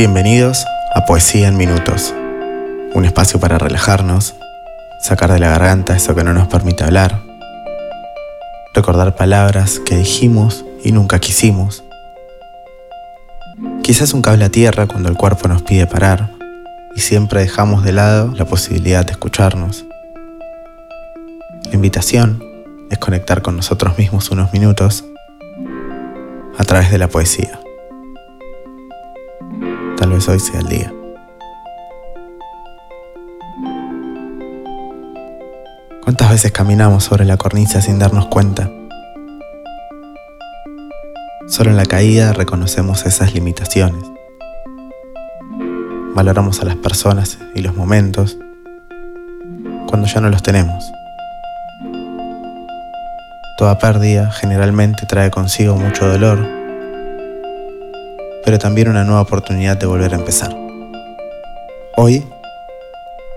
Bienvenidos a Poesía en Minutos, un espacio para relajarnos, sacar de la garganta eso que no nos permite hablar, recordar palabras que dijimos y nunca quisimos. Quizás un cable a tierra cuando el cuerpo nos pide parar y siempre dejamos de lado la posibilidad de escucharnos. La invitación es conectar con nosotros mismos unos minutos a través de la poesía. Hoy sea el día. ¿Cuántas veces caminamos sobre la cornisa sin darnos cuenta? Solo en la caída reconocemos esas limitaciones. Valoramos a las personas y los momentos cuando ya no los tenemos. Toda pérdida generalmente trae consigo mucho dolor pero también una nueva oportunidad de volver a empezar. Hoy,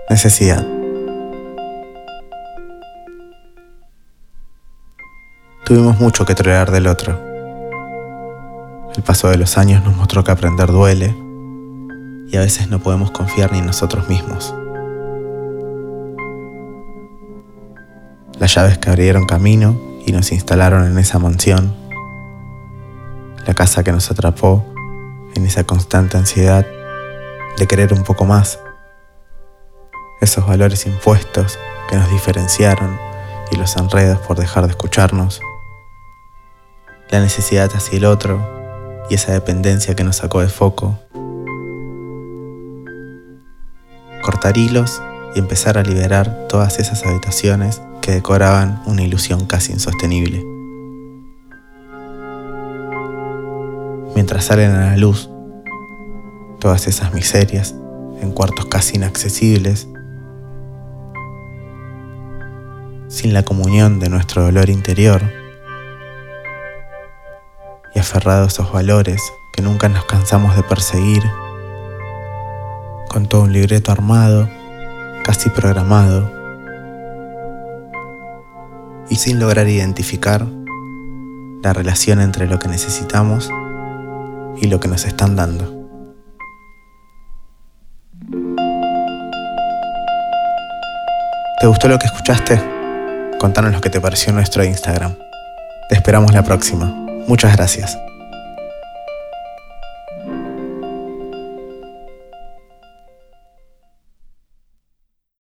necesidad. Tuvimos mucho que tolerar del otro. El paso de los años nos mostró que aprender duele y a veces no podemos confiar ni en nosotros mismos. Las llaves que abrieron camino y nos instalaron en esa mansión, la casa que nos atrapó en esa constante ansiedad de querer un poco más. Esos valores impuestos que nos diferenciaron y los enredos por dejar de escucharnos. La necesidad hacia el otro y esa dependencia que nos sacó de foco. Cortar hilos y empezar a liberar todas esas habitaciones que decoraban una ilusión casi insostenible. Mientras salen a la luz todas esas miserias en cuartos casi inaccesibles, sin la comunión de nuestro dolor interior y aferrado a esos valores que nunca nos cansamos de perseguir, con todo un libreto armado, casi programado, y sin lograr identificar la relación entre lo que necesitamos y lo que nos están dando. ¿Te gustó lo que escuchaste? Contanos lo que te pareció nuestro Instagram. Te esperamos la próxima. Muchas gracias.